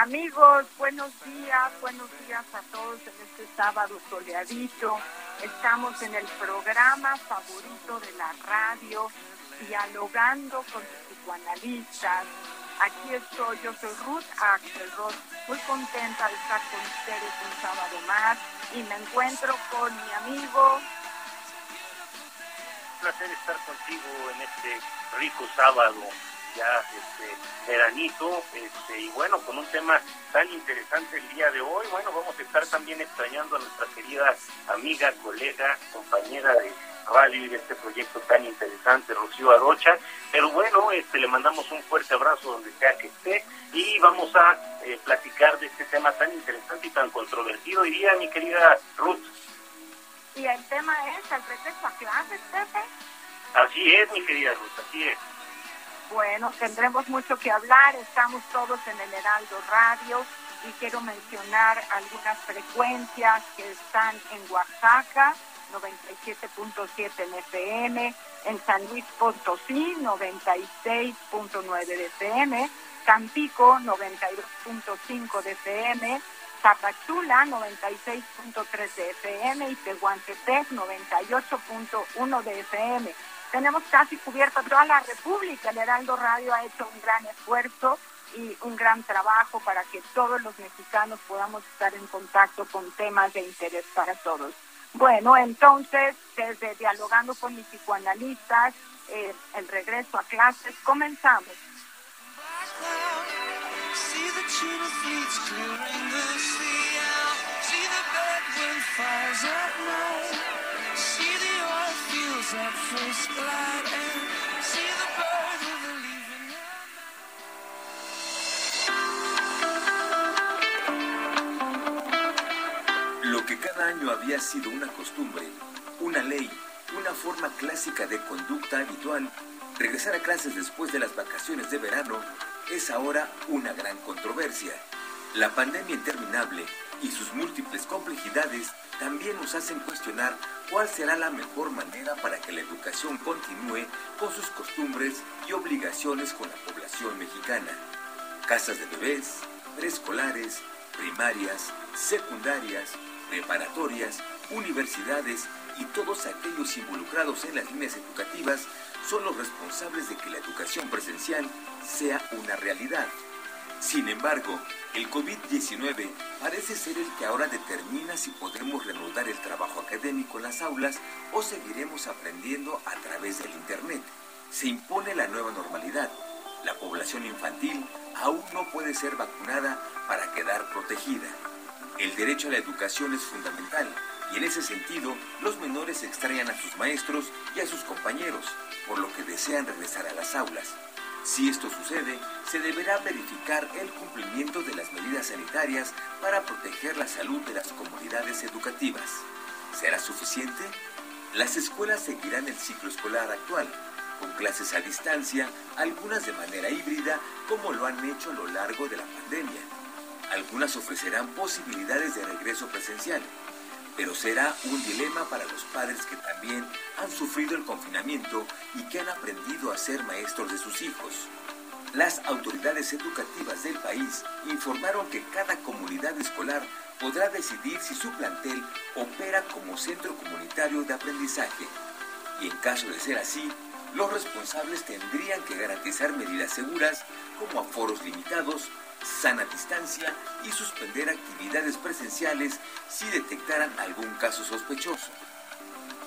Amigos, buenos días, buenos días a todos en este sábado soleadito. Estamos en el programa favorito de la radio, dialogando con los psicoanalistas. Aquí estoy, yo soy Ruth Axelrod, muy contenta de estar con ustedes un sábado más y me encuentro con mi amigo un placer estar contigo en este rico sábado, ya este, veranito, este, y bueno, con un tema tan interesante el día de hoy. Bueno, vamos a estar también extrañando a nuestra querida amiga, colega, compañera de radio y de este proyecto tan interesante, Rocío Arocha. Pero bueno, este, le mandamos un fuerte abrazo donde sea que esté y vamos a eh, platicar de este tema tan interesante y tan controvertido. Hoy día, mi querida Ruth. y el tema es el regreso a clases, Pepe. Así es, mi querida Ruth, así es. Bueno, tendremos mucho que hablar, estamos todos en el Heraldo Radio y quiero mencionar algunas frecuencias que están en Oaxaca, 97.7 en FM, en San Luis Potosí, 96.9 de FM, Tampico, 92.5 de FM, Zapachula, 96.3 de FM y Tehuantepec, 98.1 de FM. Tenemos casi cubierta toda la República. El Heraldo Radio ha hecho un gran esfuerzo y un gran trabajo para que todos los mexicanos podamos estar en contacto con temas de interés para todos. Bueno, entonces, desde Dialogando con mis psicoanalistas, eh, el regreso a clases, comenzamos. Lo que cada año había sido una costumbre, una ley, una forma clásica de conducta habitual, regresar a clases después de las vacaciones de verano, es ahora una gran controversia. La pandemia interminable y sus múltiples complejidades también nos hacen cuestionar cuál será la mejor manera para que la educación continúe con sus costumbres y obligaciones con la población mexicana. Casas de bebés, preescolares, primarias, secundarias, preparatorias, universidades y todos aquellos involucrados en las líneas educativas son los responsables de que la educación presencial sea una realidad. Sin embargo, el COVID-19 parece ser el que ahora determina si podremos reanudar el trabajo académico en las aulas o seguiremos aprendiendo a través del Internet. Se impone la nueva normalidad. La población infantil aún no puede ser vacunada para quedar protegida. El derecho a la educación es fundamental y en ese sentido los menores extrañan a sus maestros y a sus compañeros, por lo que desean regresar a las aulas. Si esto sucede, se deberá verificar el cumplimiento de las medidas sanitarias para proteger la salud de las comunidades educativas. ¿Será suficiente? Las escuelas seguirán el ciclo escolar actual, con clases a distancia, algunas de manera híbrida, como lo han hecho a lo largo de la pandemia. Algunas ofrecerán posibilidades de regreso presencial, pero será un dilema para los padres que también han sufrido el confinamiento y que han aprendido a ser maestros de sus hijos. Las autoridades educativas del país informaron que cada comunidad escolar podrá decidir si su plantel opera como centro comunitario de aprendizaje. Y en caso de ser así, los responsables tendrían que garantizar medidas seguras como aforos limitados, sana distancia y suspender actividades presenciales si detectaran algún caso sospechoso.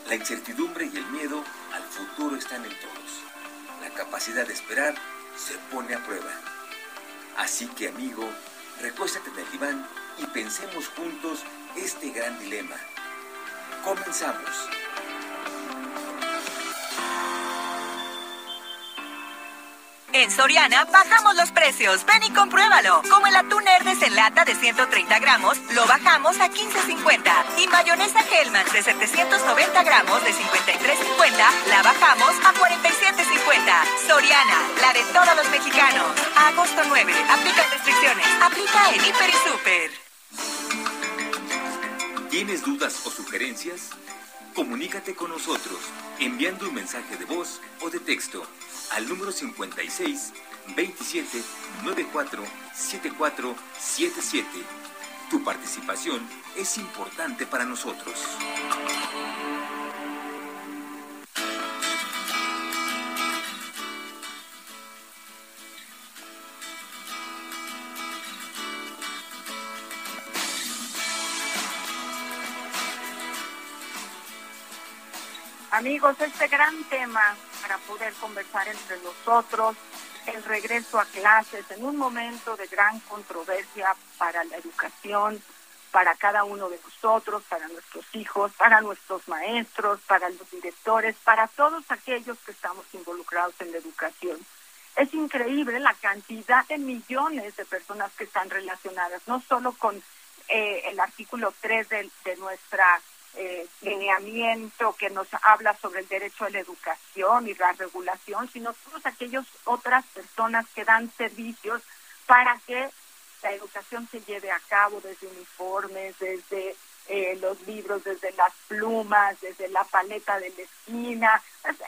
La incertidumbre y el miedo al futuro están en todos. La capacidad de esperar se pone a prueba. Así que amigo, recuéstate en el diván y pensemos juntos este gran dilema. Comenzamos. En Soriana bajamos los precios. Ven y compruébalo. Como el atún Herdes en lata de 130 gramos, lo bajamos a 15.50. Y mayonesa Hellman de 790 gramos de 53.50, la bajamos a 47.50. Soriana, la de todos los mexicanos. agosto 9. Aplica restricciones. Aplica en Hiper y Super. ¿Tienes dudas o sugerencias? Comunícate con nosotros enviando un mensaje de voz o de texto al número 56 27 94 74 77. Tu participación es importante para nosotros. Amigos, este gran tema para poder conversar entre nosotros, el regreso a clases en un momento de gran controversia para la educación, para cada uno de nosotros, para nuestros hijos, para nuestros maestros, para los directores, para todos aquellos que estamos involucrados en la educación. Es increíble la cantidad de millones de personas que están relacionadas, no solo con eh, el artículo 3 de, de nuestra eh, lineamiento que nos habla sobre el derecho a la educación y la regulación, sino todas aquellas otras personas que dan servicios para que la educación se lleve a cabo desde uniformes, desde eh, los libros, desde las plumas, desde la paleta de la esquina.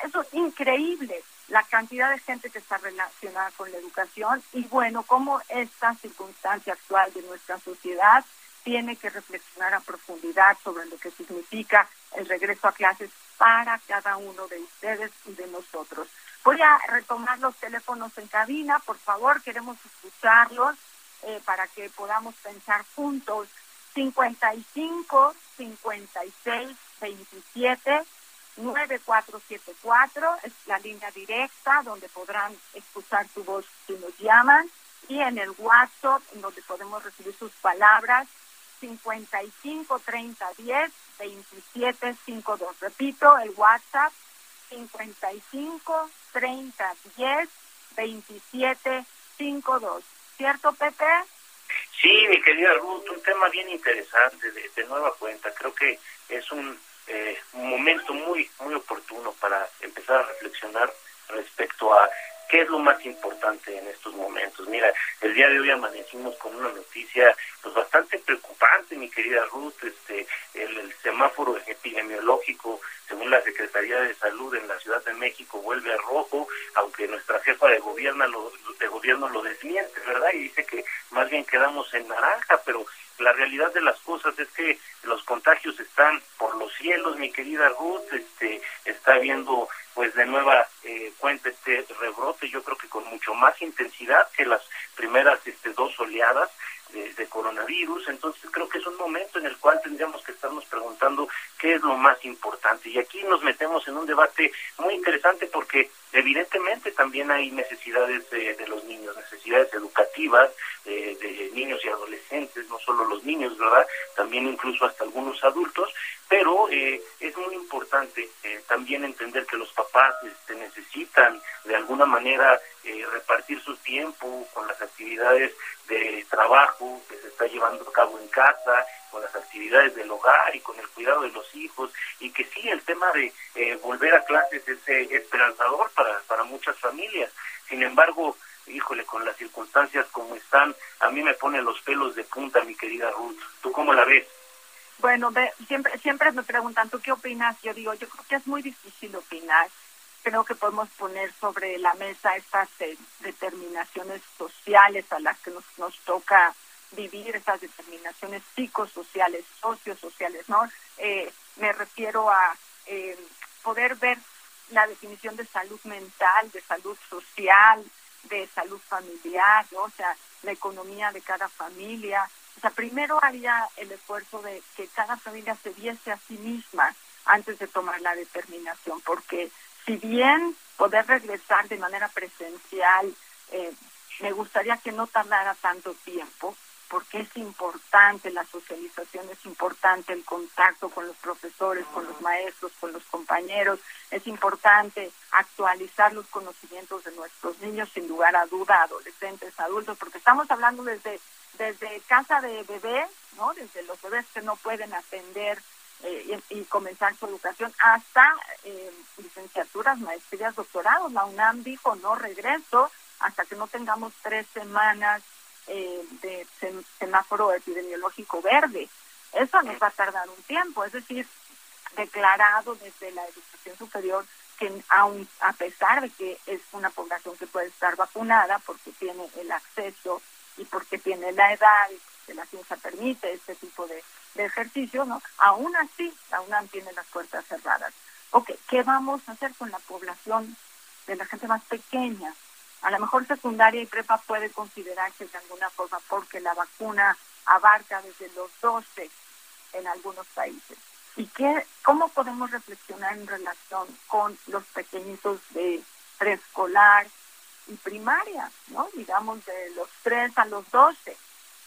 Eso es increíble, la cantidad de gente que está relacionada con la educación y bueno, cómo esta circunstancia actual de nuestra sociedad tiene que reflexionar a profundidad sobre lo que significa el regreso a clases para cada uno de ustedes y de nosotros. Voy a retomar los teléfonos en cabina, por favor, queremos escucharlos eh, para que podamos pensar juntos. 55 56 27 9474 es la línea directa donde podrán escuchar tu voz si nos llaman y en el WhatsApp donde podemos recibir sus palabras 55 30 10 27 52. Repito, el WhatsApp 55 30 10 27 52. ¿Cierto, Pepe? Sí, mi querida Ruth, un tema bien interesante de, de nueva cuenta. Creo que es un, eh, un momento muy, muy oportuno para empezar a reflexionar respecto a ¿Qué es lo más importante en estos momentos? Mira, el día de hoy amanecimos con una noticia pues bastante preocupante, mi querida Ruth, este el, semáforo epidemiológico, según la Secretaría de Salud en la Ciudad de México vuelve a rojo, aunque nuestra jefa de gobierno lo de gobierno lo desmiente, ¿verdad? Y dice que más bien quedamos en naranja, pero la realidad de las cosas es que los contagios están por los cielos, mi querida Ruth, este está habiendo pues de nueva eh, cuenta este rebrote, yo creo que con mucho más intensidad que las primeras este, dos oleadas de, coronavirus, entonces creo que es un momento en el cual tendríamos que estarnos preguntando qué es lo más importante. Y aquí nos metemos en un debate muy interesante porque evidentemente también hay necesidades de, los niños, necesidades educativas de, de niños y adolescentes, no solo los niños, ¿verdad? También incluso hasta algunos adultos, pero eh, es muy importante eh, también entender que los papás este, necesitan de alguna manera eh, repartir su tiempo con las actividades de trabajo que se está llevando a cabo en casa, con las actividades del hogar y con el cuidado de los hijos, y que sí, el tema de eh, volver a clases es eh, esperanzador para, para muchas familias. Sin embargo, híjole, con las circunstancias como están, a mí me pone los pelos de punta, mi querida Ruth. ¿Tú cómo la ves? Bueno, siempre, siempre me preguntan, ¿tú qué opinas? Yo digo, yo creo que es muy difícil opinar. Creo que podemos poner sobre la mesa estas eh, determinaciones sociales a las que nos, toca vivir, esas determinaciones psicosociales, sociosociales, ¿no? Eh, me refiero a eh, poder ver la definición de salud mental, de salud social, de salud familiar, o sea, la economía de cada familia. O sea, primero haría el esfuerzo de que cada familia se viese a sí misma antes de tomar la determinación, porque si bien poder regresar de manera presencial, eh, me gustaría que no tardara tanto tiempo, porque es importante la socialización, es importante el contacto con los profesores, con los maestros, con los compañeros, es importante actualizar los conocimientos de nuestros niños, sin lugar a duda, adolescentes, adultos, porque estamos hablando desde, desde casa de bebés, ¿no? desde los bebés que no pueden atender eh, y, comenzar su educación hasta eh, licenciaturas, maestrías, doctorados. La UNAM dijo no regreso hasta que no tengamos tres semanas eh, de semáforo epidemiológico verde. Eso nos va a tardar un tiempo, es decir, declarado desde la educación superior que aun a pesar de que es una población que puede estar vacunada porque tiene el acceso y porque tiene la edad y que la ciencia permite este tipo de, de ejercicio, ¿no? Aún así, la UNAM tiene las puertas cerradas. Ok, ¿qué vamos a hacer con la población de la gente más pequeña? A lo mejor secundaria y prepa puede considerarse de alguna forma porque la vacuna abarca desde los 12 en algunos países. ¿Y qué, cómo podemos reflexionar en relación con los pequeñitos de preescolar y primaria, ¿no? digamos de los 3 a los 12,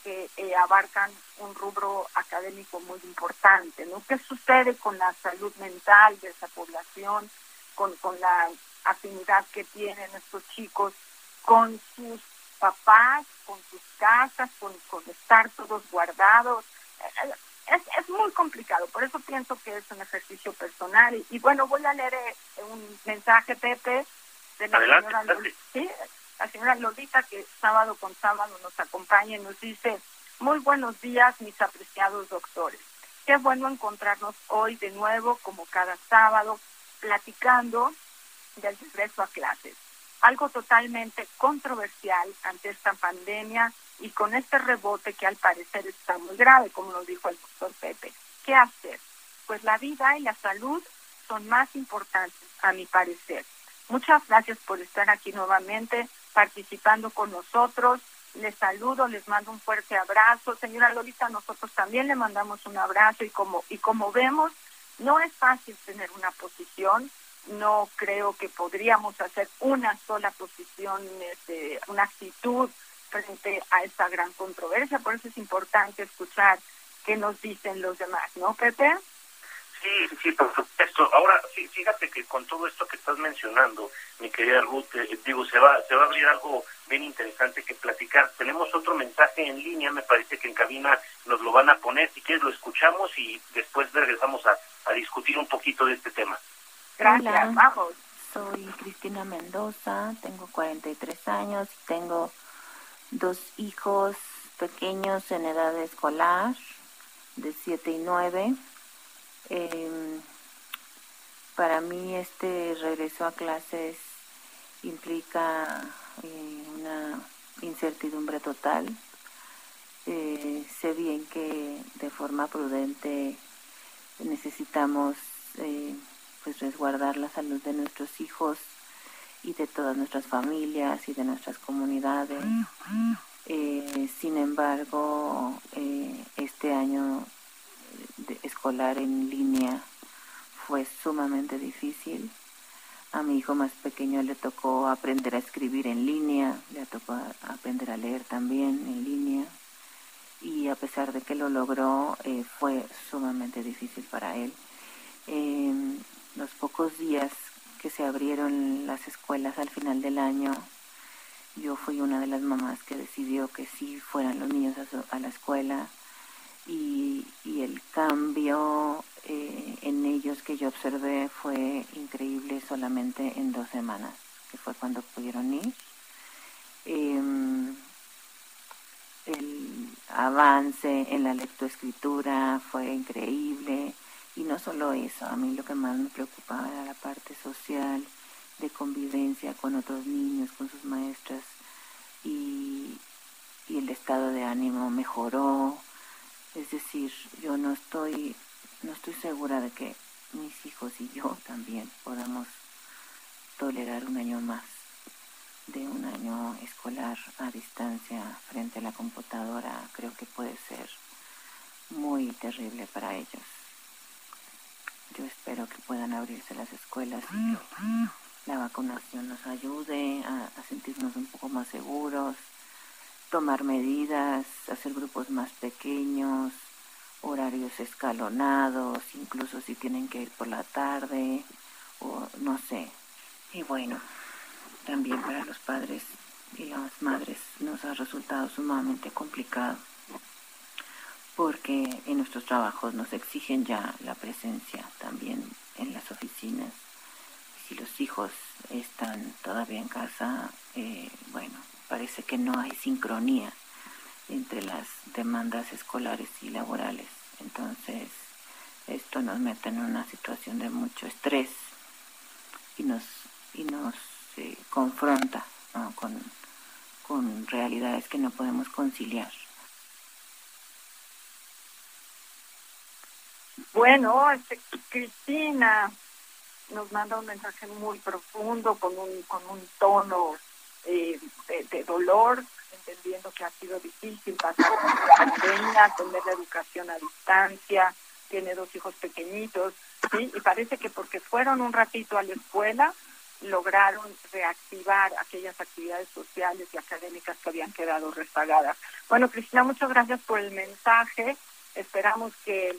que eh, abarcan un rubro académico muy importante? ¿no? ¿Qué sucede con la salud mental de esa población, con, con la afinidad que tienen estos chicos con sus papás, con sus casas, con, estar todos guardados. Eh, es, es muy complicado, por eso pienso que es un ejercicio personal. Y, bueno, voy a leer eh, un mensaje, Pepe, de la señora, Lolita, la señora Lolita, que sábado con sábado nos acompaña y nos dice, muy buenos días, mis apreciados doctores. Qué bueno encontrarnos hoy de nuevo, como cada sábado, platicando del regreso a clases algo totalmente controversial ante esta pandemia y con este rebote que al parecer está muy grave, como nos dijo el doctor Pepe. ¿Qué hacer? Pues la vida y la salud son más importantes, a mi parecer. Muchas gracias por estar aquí nuevamente participando con nosotros. Les saludo, les mando un fuerte abrazo. Señora Lolita, nosotros también le mandamos un abrazo y como, y como vemos, no es fácil tener una posición, no creo que podríamos hacer una sola posición, este, una actitud frente a esta gran controversia. Por eso es importante escuchar qué nos dicen los demás, ¿no, Pepe? Sí, sí, por supuesto. Ahora, sí, fíjate que con todo esto que estás mencionando, mi querida Ruth, eh, digo, se va, se va a abrir algo bien interesante que platicar. Tenemos otro mensaje en línea, me parece que en cabina nos lo van a poner. Si quieres, lo escuchamos y después regresamos a, a discutir un poquito de este tema. Gracias, vamos. Soy Cristina Mendoza, tengo 43 años tengo dos hijos pequeños en edad escolar, de 7 y 9. Em, para mí este regreso a clases implica eh, una incertidumbre total. Eh, sé bien que de forma prudente necesitamos eh, pues resguardar la salud de nuestros hijos y de todas nuestras familias y de nuestras comunidades. Eh, sin embargo, eh, este año escolar en línea fue sumamente difícil. A mi hijo más pequeño le tocó aprender a escribir en línea, le tocó aprender a leer también en línea y a pesar de que lo logró, eh, fue sumamente difícil para él. Em, los pocos días que se abrieron las escuelas al final del año, yo fui una de las mamás que decidió que sí fueran los niños a, la escuela y, el cambio eh, en ellos que yo observé fue increíble solamente en dos semanas, que fue cuando pudieron ir. Em, el avance en la lectoescritura fue increíble y no solo eso, a mí lo que más me preocupaba era la parte social, de convivencia con otros niños, con sus maestras y, y el estado de ánimo mejoró. Es decir, yo no estoy, no estoy segura de que mis hijos y yo también podamos tolerar un año más de un año escolar a distancia frente a la computadora. Creo que puede ser muy terrible para ellos. Yo espero que puedan abrirse las escuelas y que la vacunación nos ayude a, sentirnos un poco más seguros, tomar medidas, hacer grupos más pequeños, horarios escalonados, incluso si tienen que ir por la tarde o no sé. Y bueno, también para los padres y las madres nos ha resultado sumamente complicado porque en nuestros trabajos nos exigen ya la presencia también en las oficinas. Si los hijos están todavía en casa, eh, bueno, parece que no hay sincronía entre las demandas escolares y laborales. Entonces, esto nos mete en una situación de mucho estrés y nos, y nos eh, confronta con, con realidades que no podemos conciliar. Bueno, este, Cristina nos manda un mensaje muy profundo con un, con un tono eh, de, dolor, entendiendo que ha sido difícil pasar la pandemia, tener la educación a distancia, tiene dos hijos pequeñitos, ¿sí? y parece que porque fueron un ratito a la escuela, lograron reactivar aquellas actividades sociales y académicas que habían quedado rezagadas. Bueno, Cristina, muchas gracias por el mensaje. Esperamos que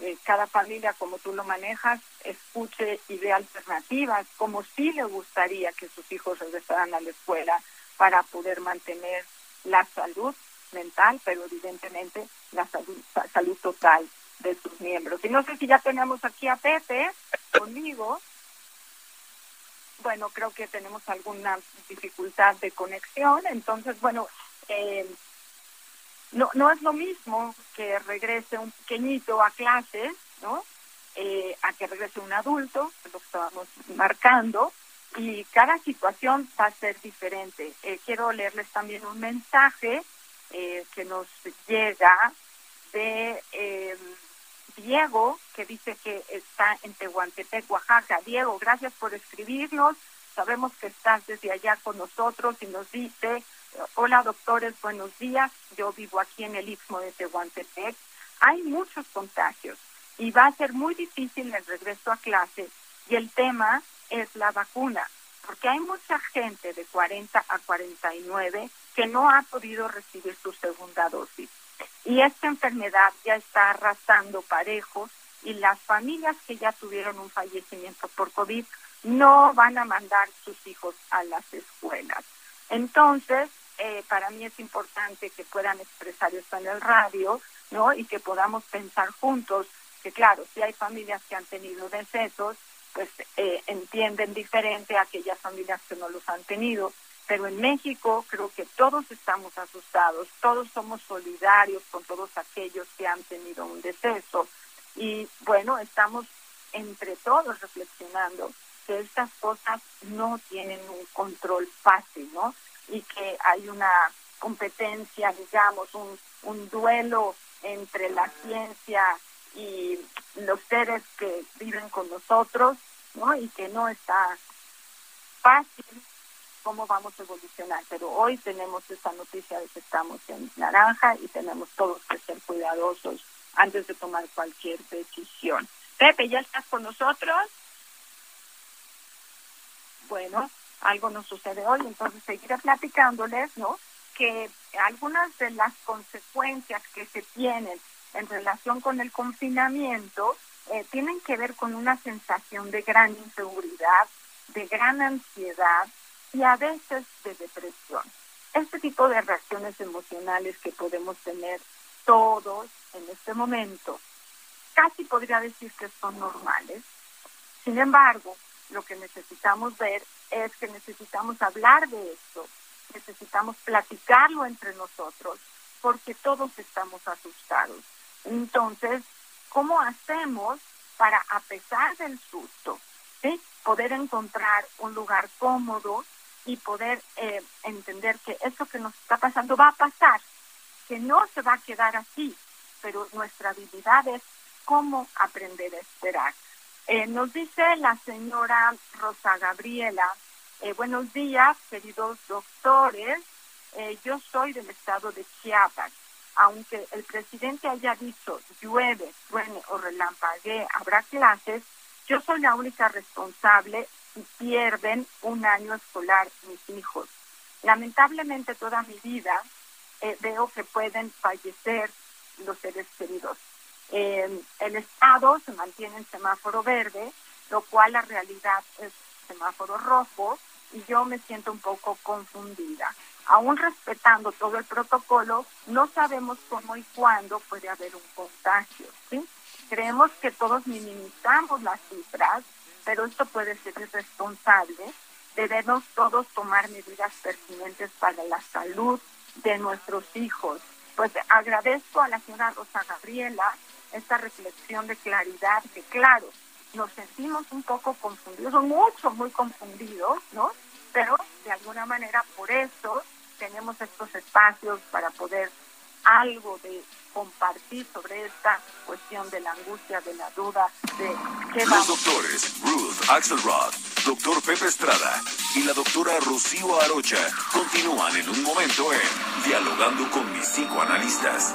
eh, cada familia, como tú lo manejas, escuche y vea alternativas, como si le gustaría que sus hijos regresaran a la escuela para poder mantener la salud mental, pero evidentemente la salud, salud total de sus miembros. Y no sé si ya tenemos aquí a Pepe conmigo. Bueno, creo que tenemos alguna dificultad de conexión. Entonces, bueno, eh, no, no es lo mismo que regrese un pequeñito a clases, ¿no? Eh, a que regrese un adulto, lo que estábamos marcando, y cada situación va a ser diferente. Eh, quiero leerles también un mensaje eh, que nos llega de Diego, que dice que está en Tehuantepec, Oaxaca. Diego, gracias por escribirnos. Sabemos que estás desde allá con nosotros y nos dice Hola doctores, buenos días. Yo vivo aquí en el Istmo de Tehuantepec. Hay muchos contagios y va a ser muy difícil el regreso a clase y el tema es la vacuna, porque hay mucha gente de 40 a 49 que no ha podido recibir su segunda dosis. Y esta enfermedad ya está arrasando parejos y las familias que ya tuvieron un fallecimiento por COVID no van a mandar sus hijos a las escuelas. Entonces, eh, para mí es importante que puedan expresar esto en el radio, ¿no? Y que podamos pensar juntos que, claro, si hay familias que han tenido decesos, pues eh, entienden diferente a aquellas familias que no los han tenido. Pero en México creo que todos estamos asustados, todos somos solidarios con todos aquellos que han tenido un deceso. Y bueno, estamos entre todos reflexionando que estas cosas no tienen un control fácil, ¿no? Y que hay una competencia, digamos, un, un duelo entre la ciencia y los seres que viven con nosotros, ¿no? Y que no está fácil cómo vamos a evolucionar. Pero hoy tenemos esa noticia de que estamos en naranja y tenemos todos que ser cuidadosos antes de tomar cualquier decisión. Pepe, ¿ya estás con nosotros? Bueno, algo nos sucede hoy, entonces seguiré platicándoles, ¿no? Que algunas de las consecuencias que se tienen en relación con el confinamiento eh, tienen que ver con una sensación de gran inseguridad, de gran ansiedad, y a veces de depresión. Este tipo de reacciones emocionales que podemos tener todos en este momento, casi podría decir que son normales. Sin embargo, lo que necesitamos ver es que necesitamos hablar de esto, necesitamos platicarlo entre nosotros, porque todos estamos asustados. Entonces, ¿cómo hacemos para, a pesar del susto, poder encontrar un lugar cómodo y poder eh, entender que esto que nos está pasando va a pasar, que no se va a quedar así, pero nuestra habilidad es cómo aprender a esperar. Eh, nos dice la señora Rosa Gabriela, eh, buenos días, queridos doctores, yo soy del estado de Chiapas. Aunque el presidente haya dicho llueve, truene o relampaguee, habrá clases, yo soy la única responsable y pierden un año escolar mis hijos. Lamentablemente toda mi vida eh, veo que pueden fallecer los seres queridos. Eh, el Estado se mantiene en semáforo verde, lo cual la realidad es semáforo rojo y yo me siento un poco confundida. Aún respetando todo el protocolo, no sabemos cómo y cuándo puede haber un contagio. ¿sí? Creemos que todos minimizamos las cifras, pero esto puede ser irresponsable. Debemos todos tomar medidas pertinentes para la salud de nuestros hijos. Pues agradezco a la señora Rosa Gabriela esta reflexión de claridad, que claro, nos sentimos un poco confundidos, mucho, muy confundidos, ¿no? Pero de alguna manera por eso tenemos estos espacios para poder algo de compartir sobre esta cuestión de la angustia, de la duda, de qué Los doctores Ruth Axelrod, doctor Pepe Estrada y la doctora Rocío Arocha continúan en un momento en Dialogando con mis psicoanalistas.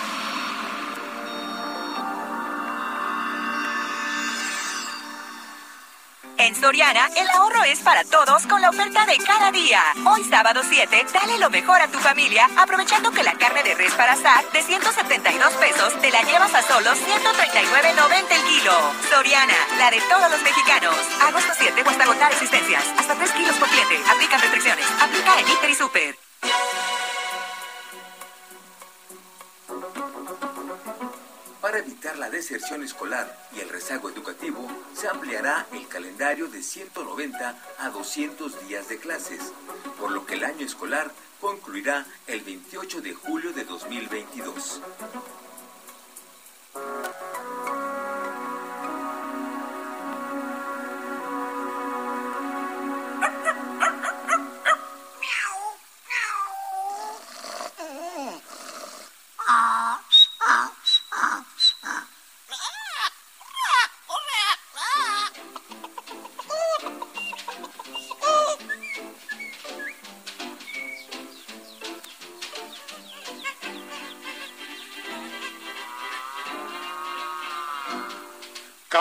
En Soriana, el ahorro es para todos con la oferta de cada día. Hoy sábado 7, dale lo mejor a tu familia, aprovechando que la carne de res para asar de 172 pesos te la llevas a solo 139.90 el kilo. Soriana, la de todos los mexicanos. Agosto 7 hasta agotar existencias. Hasta 3 kilos por cliente. Aplican restricciones. Aplica en Inter y Super. Para evitar la deserción escolar y el rezago educativo, se ampliará el calendario de 190 a 200 días de clases, por lo que el año escolar concluirá el 28 de julio de 2022.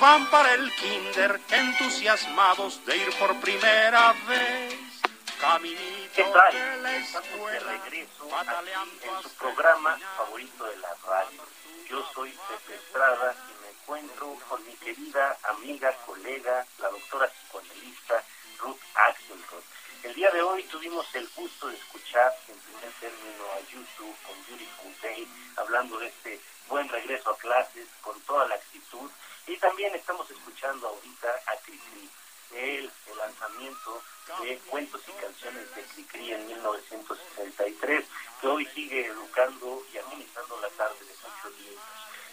van para el kinder entusiasmados de ir por primera vez. Caminito de la de escuela, regreso pataleando aquí en su programa favorito de la radio. Yo soy Pepe Estrada y me encuentro con mi querida amiga, colega, la doctora psicoanalista Ruth Axelrod. El día de hoy tuvimos el gusto de escuchar en primer término a YouTube con Beautiful Day, hablando de este buen regreso a clases con toda la actitud. Y también estamos escuchando ahorita a Cricri, el, lanzamiento de cuentos y canciones de Cricri en 1963, que hoy sigue educando y amenizando la tarde de muchos niños.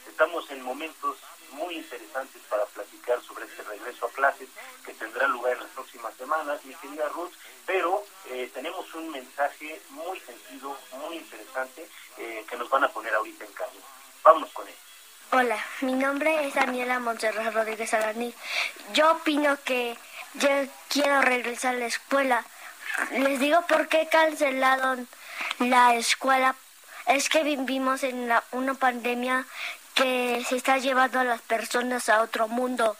Estamos en momentos muy interesantes para platicar sobre este regreso a clases que tendrá lugar en las próximas semanas, mi querida Ruth, pero eh, tenemos un mensaje muy sentido, muy interesante, eh, que nos van a poner ahorita en camino. Vámonos con él. Hola, mi nombre es Daniela Montserrat Rodríguez Alaní. Yo opino que yo quiero regresar a la escuela. Les digo por qué cancelaron la escuela. Es que vivimos en una pandemia que se está llevando a las personas a otro mundo.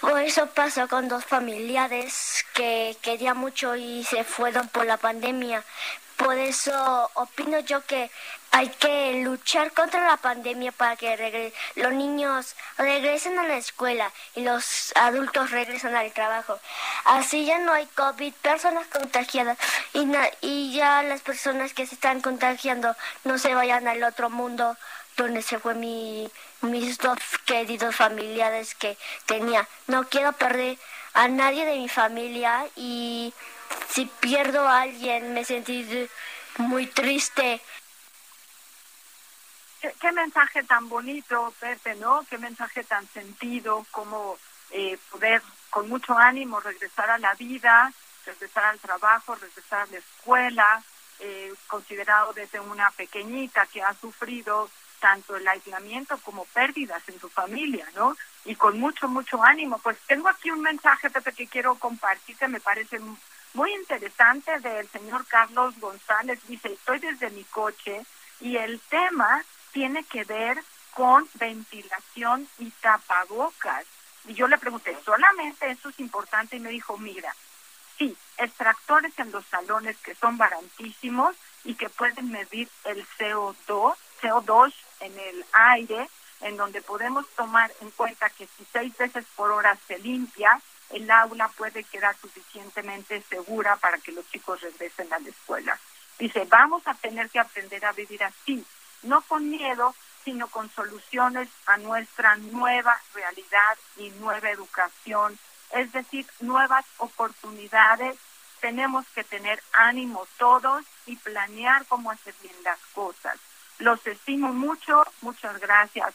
Por eso pasó con dos familiares que querían mucho y se fueron por la pandemia. Por eso opino yo que hay que luchar contra la pandemia para que los niños regresen a la escuela y los adultos regresen al trabajo. Así ya no hay COVID, personas contagiadas y ya las personas que se están contagiando no se vayan al otro mundo donde se fue mi, mis dos queridos familiares que tenía. No quiero perder a nadie de mi familia y si pierdo a alguien me sentí muy triste. ¿Qué, mensaje tan bonito, Pepe, ¿no? Qué mensaje tan sentido, como eh, poder con mucho ánimo regresar a la vida, regresar al trabajo, regresar a la escuela, eh, considerado desde una pequeñita que ha sufrido tanto el aislamiento como pérdidas en su familia, ¿no? Y con mucho, mucho ánimo. Pues tengo aquí un mensaje, Pepe, que quiero compartir que me parece muy interesante del señor Carlos González. Dice, estoy desde mi coche y el tema tiene que ver con ventilación y tapabocas. Y yo le pregunté, ¿solamente eso es importante? Y me dijo, mira, sí, extractores en los salones que son baratísimos y que pueden medir el CO2, CO2 en el aire, en donde podemos tomar en cuenta que si seis veces por hora se limpia, el aula puede quedar suficientemente segura para que los chicos regresen a la escuela. Dice, vamos a tener que aprender a vivir así, no con miedo, sino con soluciones a nuestra nueva realidad y nueva educación, es decir, nuevas oportunidades. Tenemos que tener ánimo todos y planear cómo hacer bien las cosas. Los estimo mucho, muchas gracias.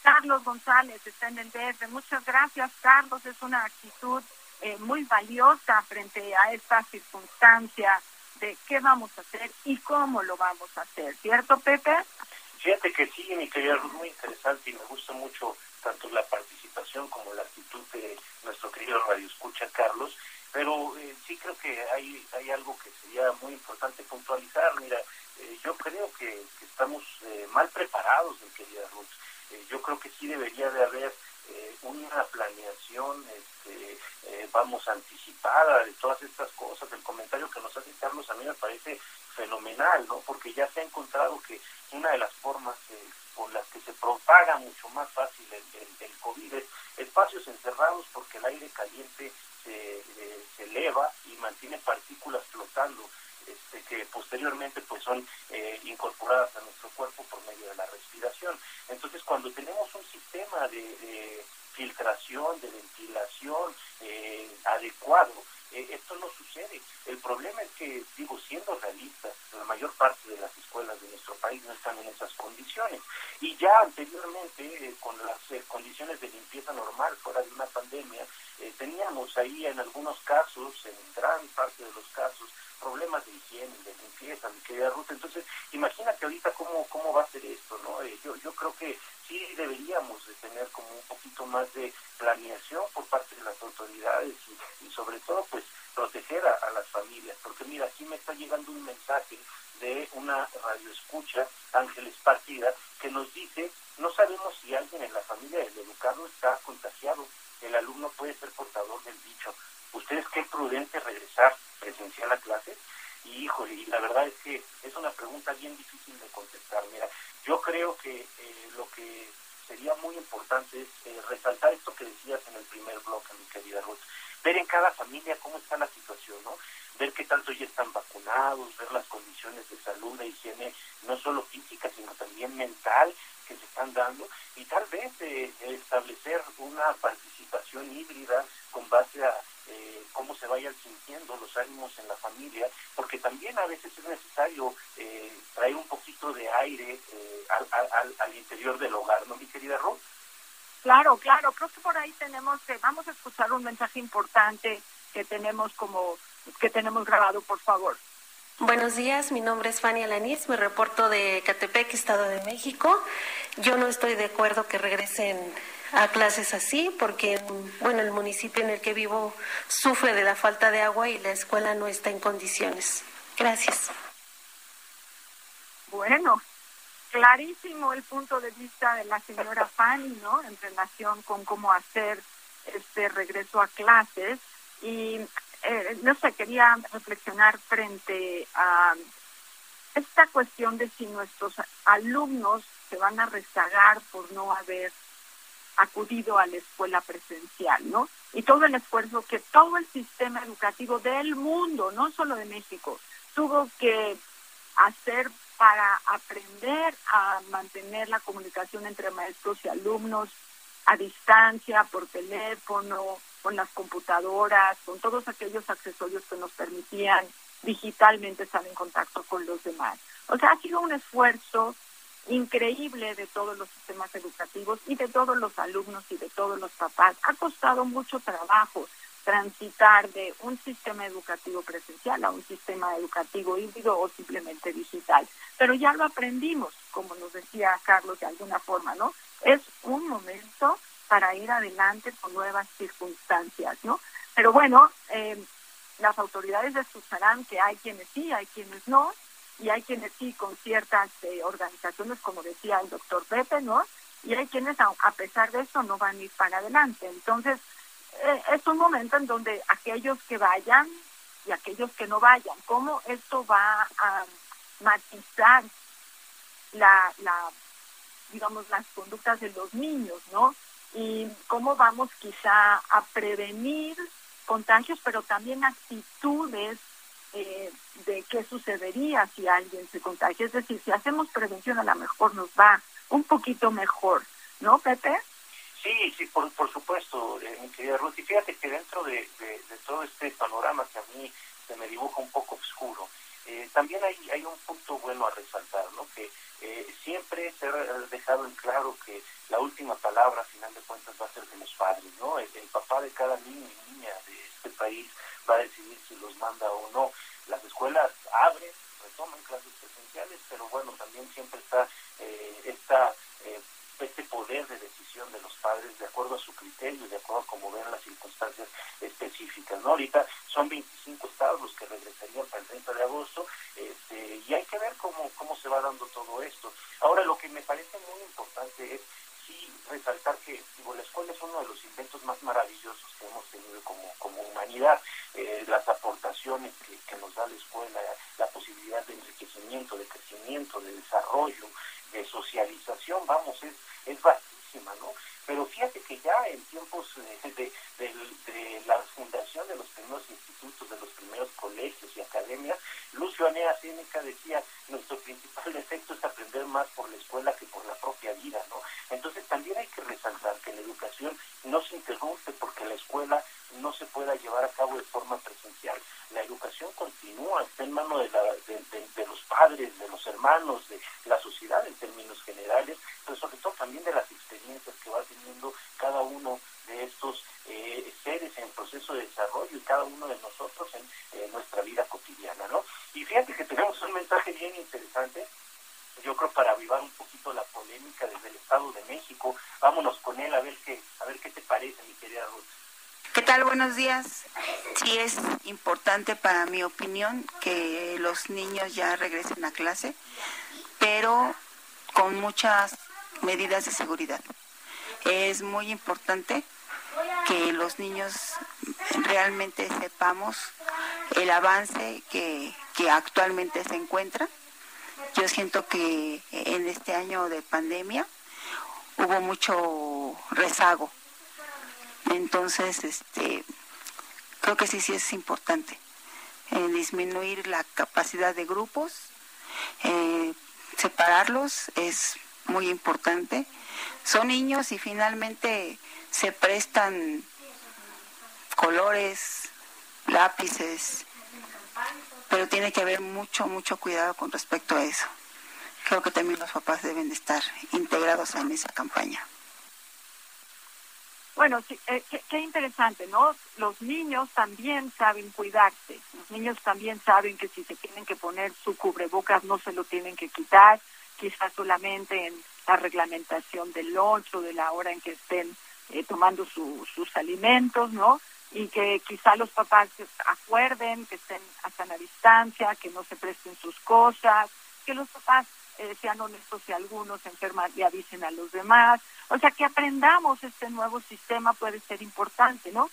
Carlos González está en el DF. Muchas gracias, Carlos. Es una actitud eh, muy valiosa frente a esta circunstancia de qué vamos a hacer y cómo lo vamos a hacer. ¿Cierto, Pepe? Fíjate que sí, mi querida, muy interesante y me gusta mucho tanto la participación como la actitud de nuestro querido Radio Escucha, Carlos. Pero eh, sí creo que hay, hay algo que sería muy importante puntualizar. Mira, eh, yo creo que, estamos eh, mal preparados, mi querida Ruth. Eh, yo creo que sí debería de haber una planeación, este, vamos, anticipada de todas estas cosas. El comentario que nos hace Carlos a mí me parece fenomenal, ¿no? Porque ya se ha encontrado que una de las formas con las que se propaga mucho más fácil el, el, COVID es espacios encerrados porque el aire caliente se eleva y mantiene partículas flotando este, que posteriormente pues son eh, incorporadas a nuestro cuerpo por medio de la respiración. Entonces cuando tenemos un sistema de, filtración, de ventilación eh, adecuado, eh, esto no sucede. El problema es que, digo, siendo realistas, la mayor parte de las escuelas de nuestro país no están en esas condiciones. Y ya anteriormente, con las condiciones de limpieza normal, fuera de una pandemia, teníamos ahí en algunos casos, en gran parte de los casos, problemas de higiene, de limpieza, mi querida Ruth. Entonces, imagínate ahorita cómo, cómo va a ser esto, ¿no? Eh, yo, yo creo que sí deberíamos de tener como un poquito más de planeación por parte de las autoridades y, sobre todo, pues, proteger a, las familias. Porque mira, aquí me está llegando un mensaje de una radioescucha, Ángeles Partida, que nos dice, no sabemos si alguien en la familia del educado está contagiado, el alumno puede ser portador del bicho. ¿Ustedes qué prudente regresar presencial a clases? Y híjole, y la verdad es que es una pregunta bien difícil de contestar. Mira, yo creo que eh, lo que sería muy importante es eh, resaltar esto que decías en el primer bloque, mi querida Ruth. Ver en cada familia cómo está la situación, ¿no? Ver qué tanto ya están vacunados, ver las condiciones de salud, de higiene, no solo física, sino también mental que se están dando y tal vez eh, establecer una participación híbrida con base a eh, cómo se vayan sintiendo los ánimos en la familia, porque también a veces es necesario eh, traer un poquito de aire eh, al, al, interior del hogar, ¿no, mi querida Ruth? Claro, claro, creo que por ahí tenemos, vamos a escuchar un mensaje importante que tenemos como, que tenemos grabado, por favor. Buenos días, mi nombre es Fanny Alaniz, me reporto de Catepec, Estado de México. Yo no estoy de acuerdo que regresen a clases así, porque bueno, el municipio en el que vivo sufre de la falta de agua y la escuela no está en condiciones. Gracias. Bueno, clarísimo el punto de vista de la señora Fanny, ¿no? En relación con cómo hacer este regreso a clases y eh, no sé, quería reflexionar frente a esta cuestión de si nuestros alumnos se van a rezagar por no haber acudido a la escuela presencial, ¿no? Y todo el esfuerzo que todo el sistema educativo del mundo, no solo de México, tuvo que hacer para aprender a mantener la comunicación entre maestros y alumnos a distancia, por teléfono, con las computadoras, con todos aquellos accesorios que nos permitían digitalmente estar en contacto con los demás. O sea, ha sido un esfuerzo increíble de todos los sistemas educativos y de todos los alumnos y de todos los papás. Ha costado mucho trabajo transitar de un sistema educativo presencial a un sistema educativo híbrido o simplemente digital. Pero ya lo aprendimos, como nos decía Carlos de alguna forma, ¿no? Es un momento para ir adelante con nuevas circunstancias, ¿no? Pero bueno, eh, las autoridades escucharán que hay quienes sí, hay quienes no, y hay quienes sí con ciertas eh, organizaciones, como decía el doctor Pepe, ¿no? Y hay quienes a, pesar de eso no van a ir para adelante. Entonces, eh, es un momento en donde aquellos que vayan y aquellos que no vayan, cómo esto va a matizar la, la digamos, las conductas de los niños, ¿no? Y cómo vamos quizá a prevenir contagios, pero también actitudes eh, de qué sucedería si alguien se contagia. Es decir, si hacemos prevención a lo mejor nos va un poquito mejor, ¿no, Pepe? Sí, sí, por, por supuesto, eh, mi querida Ruth. Y fíjate que dentro de, de, todo este panorama que a mí se me dibuja un poco oscuro, eh, también hay, hay un punto bueno a resaltar, ¿no? Que eh, siempre se ha dejado en claro que la última palabra, a final de cuentas, va a ser de los padres, ¿no? El, papá de cada niño y niña de este país va a decidir si los manda o no. Las escuelas abren, retoman clases presenciales, pero bueno, también siempre está eh, esta, eh, este poder de decisión de los padres de acuerdo a su criterio, de acuerdo a cómo ven las circunstancias específicas, ¿no? Ahorita son 25 estados los que regresarían para el 30 de agosto, este, y hay que ver cómo, cómo se va dando todo esto. Ahora, lo que me parece muy importante es resaltar que la escuela es uno de los inventos más maravillosos que hemos tenido como, como humanidad. Eh, las aportaciones que, nos da la escuela, la posibilidad de enriquecimiento, de crecimiento, de desarrollo, de socialización, vamos, es, es vastísima, ¿no? Pero fíjate que ya en tiempos de, de, la fundación de los primeros institutos, de los primeros colegios y academias, Lucio Anea Séneca decía, nuestro principal defecto es aprender más por la escuela que por la propia vida, ¿no? Entonces también hay que resaltar que la educación no se interrumpe porque la escuela no se pueda llevar a cabo de forma presencial. La educación continúa, está en manos de, de, los padres, de los hermanos, de la sociedad en términos generales, pero sobre todo también de las experiencias que va teniendo cada uno de estos eh, seres en proceso de desarrollo y cada uno de nosotros en eh, nuestra vida cotidiana, ¿no? Y fíjate que tenemos un mensaje bien interesante yo creo para avivar un poquito la polémica desde el Estado de México. Vámonos con él a ver qué, a ver qué te parece, mi querida Ruth. ¿Qué tal? Buenos días. Sí es importante para mi opinión que los niños ya regresen a clase, pero con muchas medidas de seguridad. Es muy importante que los niños realmente sepamos el avance que, que actualmente se encuentra yo siento que en este año de pandemia hubo mucho rezago. Entonces, este, creo que sí, sí es importante eh, disminuir la capacidad de grupos, eh, separarlos es muy importante. Son niños y finalmente se prestan colores, lápices, pero tiene que haber mucho, mucho cuidado con respecto a eso. Creo que también los papás deben de estar integrados en esa campaña. Bueno, sí, eh, qué, interesante, ¿no? Los niños también saben cuidarse. Los niños también saben que si se tienen que poner su cubrebocas no se lo tienen que quitar, quizás solamente en la reglamentación del lunch o de la hora en que estén eh, tomando su, sus alimentos, ¿no? Y que quizá los papás acuerden que estén hasta la distancia, que no se presten sus cosas, que los papás eh, sean honestos si algunos enferman y avisen a los demás. O sea, que aprendamos este nuevo sistema puede ser importante, ¿no?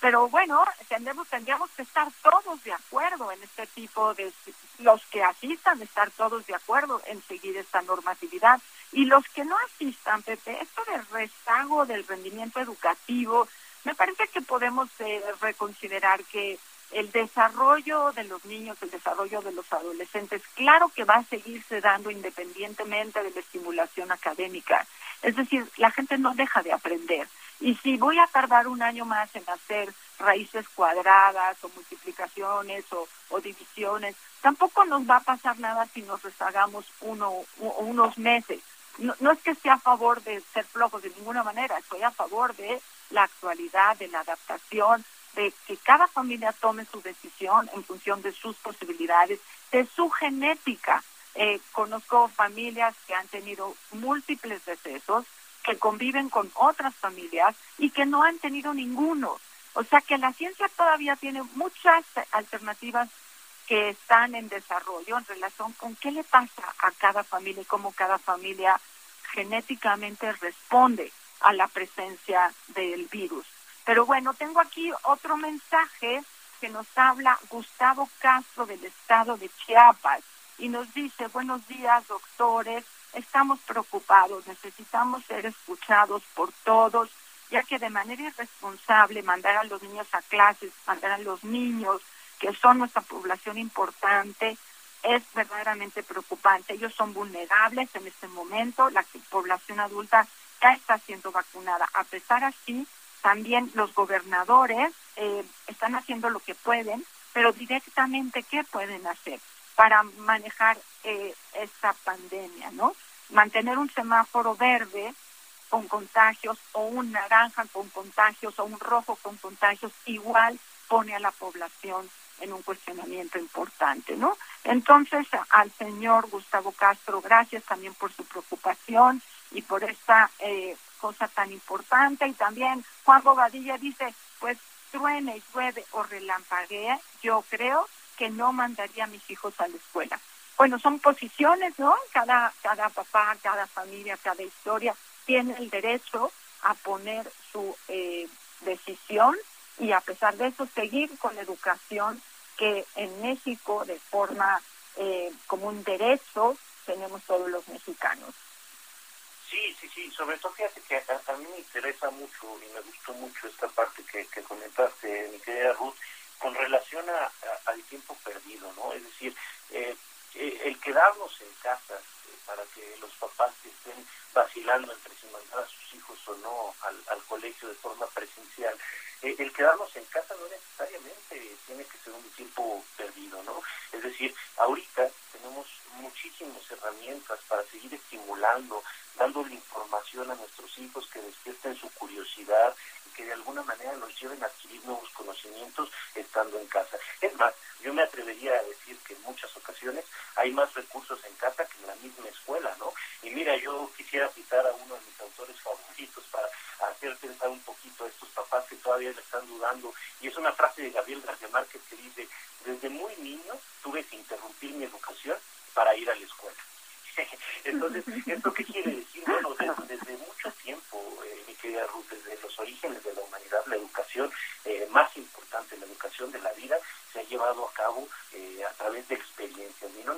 Pero bueno, tendremos, tendríamos que estar todos de acuerdo en este tipo de, los que asistan, estar todos de acuerdo en seguir esta normatividad. Y los que no asistan, Pepe, esto del rezago del rendimiento educativo, me parece que podemos eh, reconsiderar que el desarrollo de los niños, el desarrollo de los adolescentes, claro que va a seguirse dando independientemente de la estimulación académica. Es decir, la gente no deja de aprender. Y si voy a tardar un año más en hacer raíces cuadradas o multiplicaciones o, divisiones, tampoco nos va a pasar nada si nos rezagamos uno, unos meses. No, no es que esté a favor de ser flojos de ninguna manera, estoy a favor de la actualidad, de la adaptación, de que cada familia tome su decisión en función de sus posibilidades, de su genética. Eh, conozco familias que han tenido múltiples decesos, que conviven con otras familias y que no han tenido ninguno. O sea que la ciencia todavía tiene muchas alternativas que están en desarrollo en relación con qué le pasa a cada familia y cómo cada familia genéticamente responde a la presencia del virus. Pero bueno, tengo aquí otro mensaje que nos habla Gustavo Castro del estado de Chiapas y nos dice, buenos días doctores, estamos preocupados, necesitamos ser escuchados por todos, ya que de manera irresponsable mandar a los niños a clases, mandar a los niños, que son nuestra población importante, es verdaderamente preocupante. Ellos son vulnerables en este momento, la población adulta ya está siendo vacunada. A pesar así, también los gobernadores eh, están haciendo lo que pueden, pero directamente, ¿qué pueden hacer para manejar eh, esta pandemia, no? Mantener un semáforo verde con contagios o un naranja con contagios o un rojo con contagios igual pone a la población en un cuestionamiento importante, ¿no? Entonces, al señor Gustavo Castro, gracias también por su preocupación y por esta eh, cosa tan importante. Y también Juan Bobadilla dice, pues truene y llueve o relampaguee, yo creo que no mandaría a mis hijos a la escuela. Bueno, son posiciones, ¿no? Cada, cada papá, cada familia, cada historia tiene el derecho a poner su eh, decisión y a pesar de eso seguir con la educación que en México de forma eh, como un derecho tenemos todos los mexicanos. Sí, sí, sí, sobre todo fíjate que a, mí me interesa mucho y me gustó mucho esta parte que, comentaste, mi querida Ruth, con relación a, al tiempo perdido, ¿no? Es decir, eh, eh, el quedarnos en casa eh, para que los papás estén vacilando entre si mandar a sus hijos o no al, al colegio de forma presencial, el quedarnos en casa no necesariamente tiene que ser un tiempo perdido, ¿no? Es decir, ahorita tenemos muchísimas herramientas para seguir estimulando dándole información a nuestros hijos que despierten su curiosidad que de alguna manera nos lleven a adquirir nuevos conocimientos estando en casa. Es más, yo me atrevería a decir que en muchas ocasiones hay más recursos en casa que en la misma escuela, ¿no? Y mira, yo quisiera citar a uno de mis autores favoritos para hacer pensar un poquito a estos papás que todavía le están dudando. Y es una frase de Gabriel García Márquez que dice, desde muy niño tuve que interrumpir mi educación para ir a la escuela. Entonces, ¿esto qué quiere decir? Bueno, desde, mucho tiempo, eh, mi querida Ruth, desde los orígenes de la humanidad, la educación eh, más importante, la educación de la vida, se ha llevado a cabo eh, a través de experiencias y no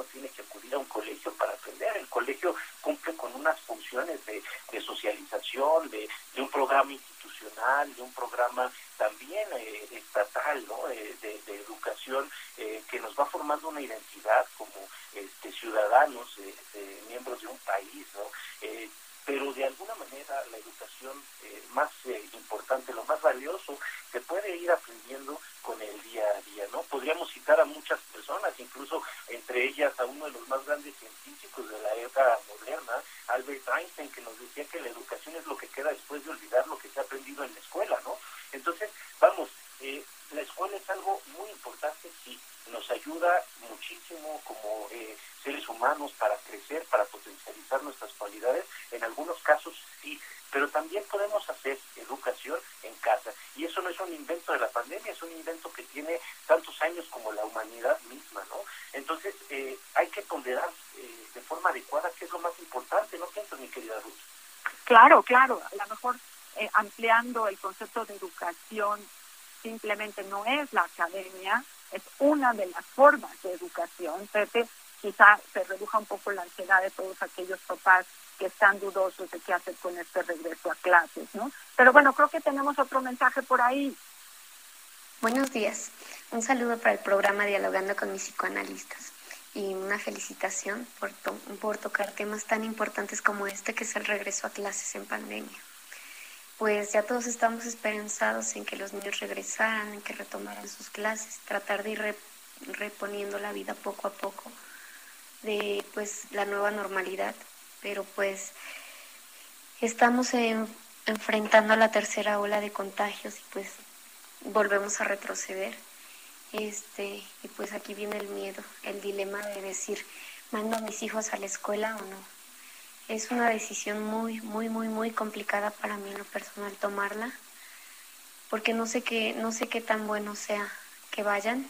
necesariamente uno tiene que acudir a un colegio para aprender. El colegio cumple con unas funciones de, socialización, de, un programa institucional, de un programa también estatal, ¿no? de, educación que nos va formando una identidad como este, ciudadanos, eh, miembros de un país, ¿no? Eh, pero de alguna manera la educación eh, más importante, lo más valioso, se puede ir aprendiendo con el día a día, ¿no? Podríamos citar a muchas personas, incluso entre ellas a uno de los más grandes científicos de la época moderna, Albert Einstein, que nos decía que la educación es lo que queda manera después de olvidar lo que se ha aprendido en la escuela, ¿no? Entonces, vamos, eh, la escuela es algo muy importante, sí, nos ayuda muchísimo como eh, seres humanos para crecer, para potencializar nuestras cualidades, en algunos casos sí, pero también podemos hacer educación en casa. Y eso no es un invento de la pandemia, es un invento que tiene tantos años como la humanidad misma, ¿no? Entonces, eh, hay que ponderar eh, de forma adecuada qué es lo más importante, ¿no piensas, mi querida Ruth? Claro, claro, a lo mejor eh, ampliando el concepto de educación simplemente no es la academia, es una de las formas de educación, Pepe, quizá se reduja un poco la ansiedad de todos aquellos papás que están dudosos de qué hacer con este regreso a clases, ¿no? Pero bueno, creo que tenemos otro mensaje por ahí. Buenos días. Un saludo para el programa Dialogando con mis psicoanalistas y una felicitación por, por tocar temas tan importantes como este que es el regreso a clases en pandemia. Pues ya todos estamos esperanzados en que los niños regresaran, en que retomaran sus clases, tratar de ir re reponiendo la vida poco a poco de pues la nueva normalidad pero pues estamos en, enfrentando la tercera ola de contagios y pues volvemos a retroceder. Este, y pues aquí viene el miedo, el dilema de decir, ¿mando a mis hijos a la escuela o no? Es una decisión muy, muy, muy, muy complicada para mí en lo personal tomarla, porque no sé qué, no sé qué tan bueno sea que vayan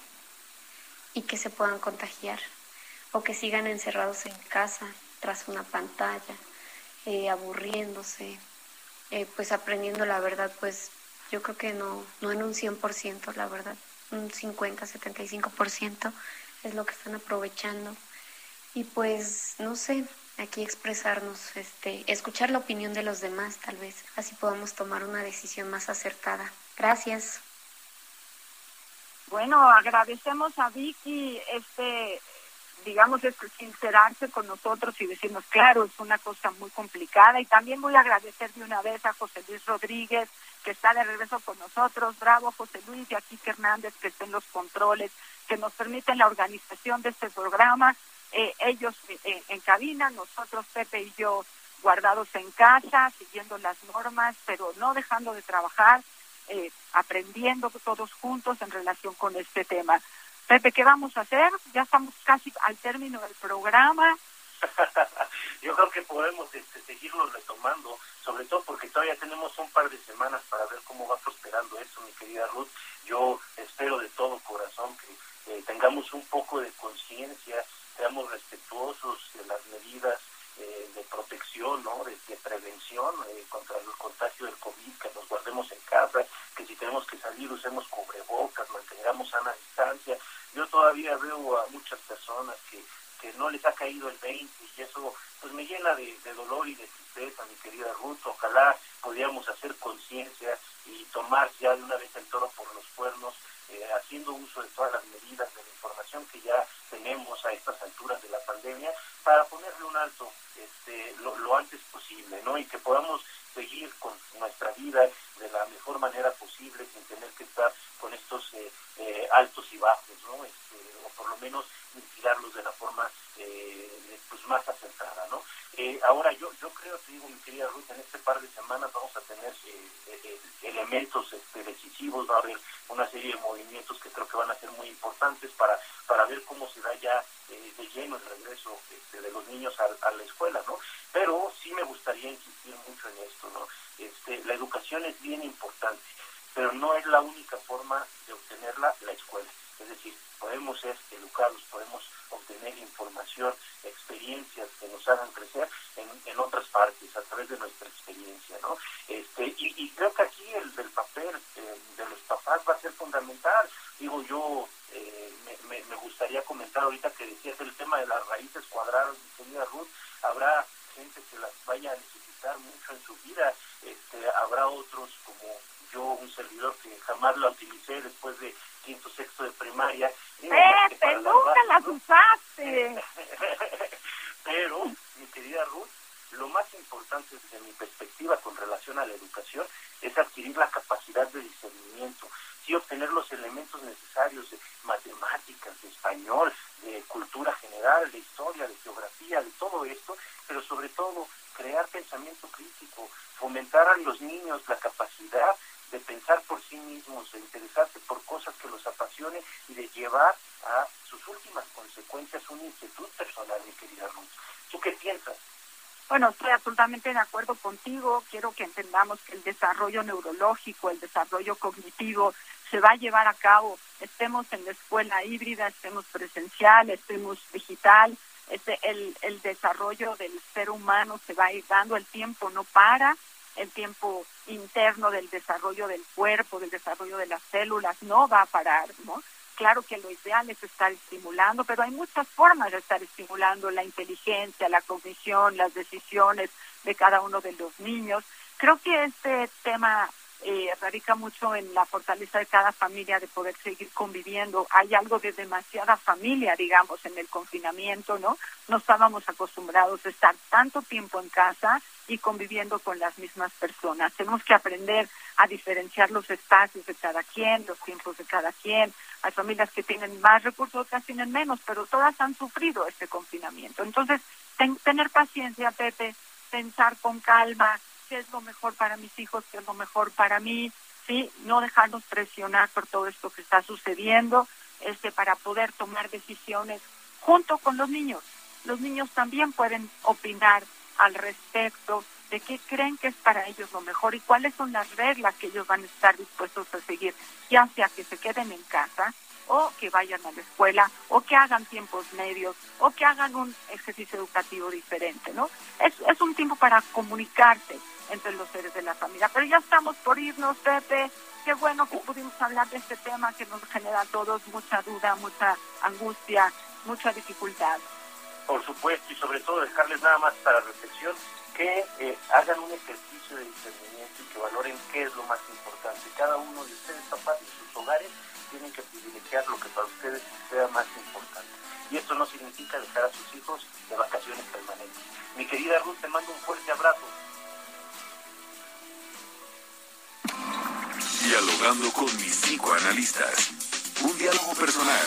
y que se puedan contagiar o que sigan encerrados en casa tras una pantalla, eh, aburriéndose, eh, pues aprendiendo la verdad, pues yo creo que no, no en un 100%, la verdad, un 50, 75% es lo que están aprovechando. Y pues, no sé, aquí expresarnos, este, escuchar la opinión de los demás, tal vez, así podamos tomar una decisión más acertada. Gracias. Bueno, agradecemos a Vicky este digamos, es sincerarse con nosotros y decirnos, claro, es una cosa muy complicada. Y también voy a agradecer de una vez a José Luis Rodríguez, que está de regreso con nosotros. Bravo, José Luis, y a Kike Hernández, que estén los controles, que nos permiten la organización de este programa. Eh, ellos eh, en cabina, nosotros, Pepe y yo, guardados en casa, siguiendo las normas, pero no dejando de trabajar, eh, aprendiendo todos juntos en relación con este tema. Pepe, ¿qué vamos a hacer? Ya estamos casi al término del programa. Yo creo que podemos este, seguirlo retomando, sobre todo porque todavía tenemos un par de semanas para ver cómo va prosperando eso, mi querida Ruth. Yo espero de todo corazón que eh, tengamos un poco de conciencia, seamos respetuosos de las medidas eh, de protección, ¿no? de, prevención eh, contra el contagio del COVID, que nos guardemos en casa, que si tenemos que salir usemos cubrebocas, mantengamos sana distancia, yo todavía veo a muchas personas que, que no les ha caído el 20 y eso pues me llena de, dolor y de tristeza, mi querida Ruth. Ojalá pudiéramos hacer conciencia y tomar ya de una vez el toro por los cuernos, eh, haciendo uso de todas las medidas de la información que ya tenemos a estas alturas de la pandemia, para ponerle un alto este, lo, antes posible, ¿no? Y que podamos seguir con nuestra vida de la mejor manera posible sin tener que estar con estos eh, eh, altos y bajos, ¿no? Este, o por lo menos mitigarlos de la forma pues más acertada, ¿no? ahora yo yo creo, te digo, mi querida Ruth, en este par de semanas vamos a tener elementos este, decisivos, va a haber una serie de movimientos que creo que van a ser muy importantes para, para ver cómo se da ya de lleno el regreso este, de los niños a, a la escuela, ¿no? Pero sí me gustaría insistir mucho en esto, ¿no? Este, la educación es bien importante, pero no es la única forma de obtenerla la escuela. Es decir, podemos ser educados, podemos obtener información, experiencias que crecer en, otras partes, a través de nuestra experiencia, ¿no? Este, y, creo que aquí el del papel eh, de los papás va a ser fundamental. Digo, yo eh, me, me, gustaría comentar ahorita que decías el tema de las raíces cuadradas, mi querida Ruth, habrá gente que las vaya a necesitar mucho en su vida, este, habrá otros como yo, un servidor que jamás la utilicé después de quinto, sexto de primaria. ¡Pepe, nunca las usaste! Pero, mi querida Ruth, lo más importante desde mi perspectiva con relación a la educación es adquirir la capacidad de discernimiento, sí obtener los elementos necesarios de matemáticas, de español, de cultura general, de historia, de geografía, de todo esto, pero sobre todo crear pensamiento crítico, fomentar a los los niños la capacidad de pensar por sí mismos, de interesarse por cosas que los apasionen y de llevar a sus últimas consecuencias un inquietud personal, mi querida Ruth. ¿Tú qué piensas? Bueno, estoy absolutamente de acuerdo contigo. Quiero que entendamos que el desarrollo neurológico, el desarrollo cognitivo se va a llevar a cabo, estemos en la escuela híbrida, estemos presencial, estemos digital, este, el, el desarrollo del ser humano se va a ir dando, el tiempo no para, el tiempo interno del desarrollo del cuerpo, del desarrollo de las células, no va a parar, ¿no? Claro que lo ideal es estar estimulando, pero hay muchas formas de estar estimulando la inteligencia, la cognición, las decisiones de cada uno de los niños. Creo que este tema eh, radica mucho en la fortaleza de cada familia de poder seguir conviviendo. Hay algo de demasiada familia, digamos, en el confinamiento, ¿no? No estábamos acostumbrados a estar tanto tiempo en casa y conviviendo con las mismas personas. Tenemos que aprender a diferenciar los espacios de cada quien, los tiempos de cada quien. Hay familias que tienen más recursos, otras tienen menos, pero todas han sufrido este confinamiento. Entonces, tener paciencia, Pepe, pensar con calma, qué es lo mejor para mis hijos, qué es lo mejor para mí, sí, no dejarnos presionar por todo esto que está sucediendo, este para poder tomar decisiones junto con los niños. Los niños también pueden opinar al respecto de qué creen que es para ellos lo mejor y cuáles son las reglas que ellos van a estar dispuestos a seguir, ya sea que se queden en casa o que vayan a la escuela o que hagan tiempos medios o que hagan un ejercicio educativo diferente, ¿no? Es, es un tiempo para comunicarse entre los seres de la familia. Pero ya estamos por irnos, Pepe. Qué bueno que pudimos hablar de este tema que nos genera a todos mucha duda, mucha angustia, mucha dificultad. Por supuesto, y sobre todo dejarles nada más para reflexión que eh, hagan un ejercicio de discernimiento y que valoren qué es lo más importante. Cada uno de ustedes, papás, de sus hogares, tienen que privilegiar lo que para ustedes sea más importante. Y esto no significa dejar a sus hijos de vacaciones permanentes. Mi querida Ruth, te mando un fuerte abrazo. Dialogando con mis psicoanalistas. Un diálogo personal,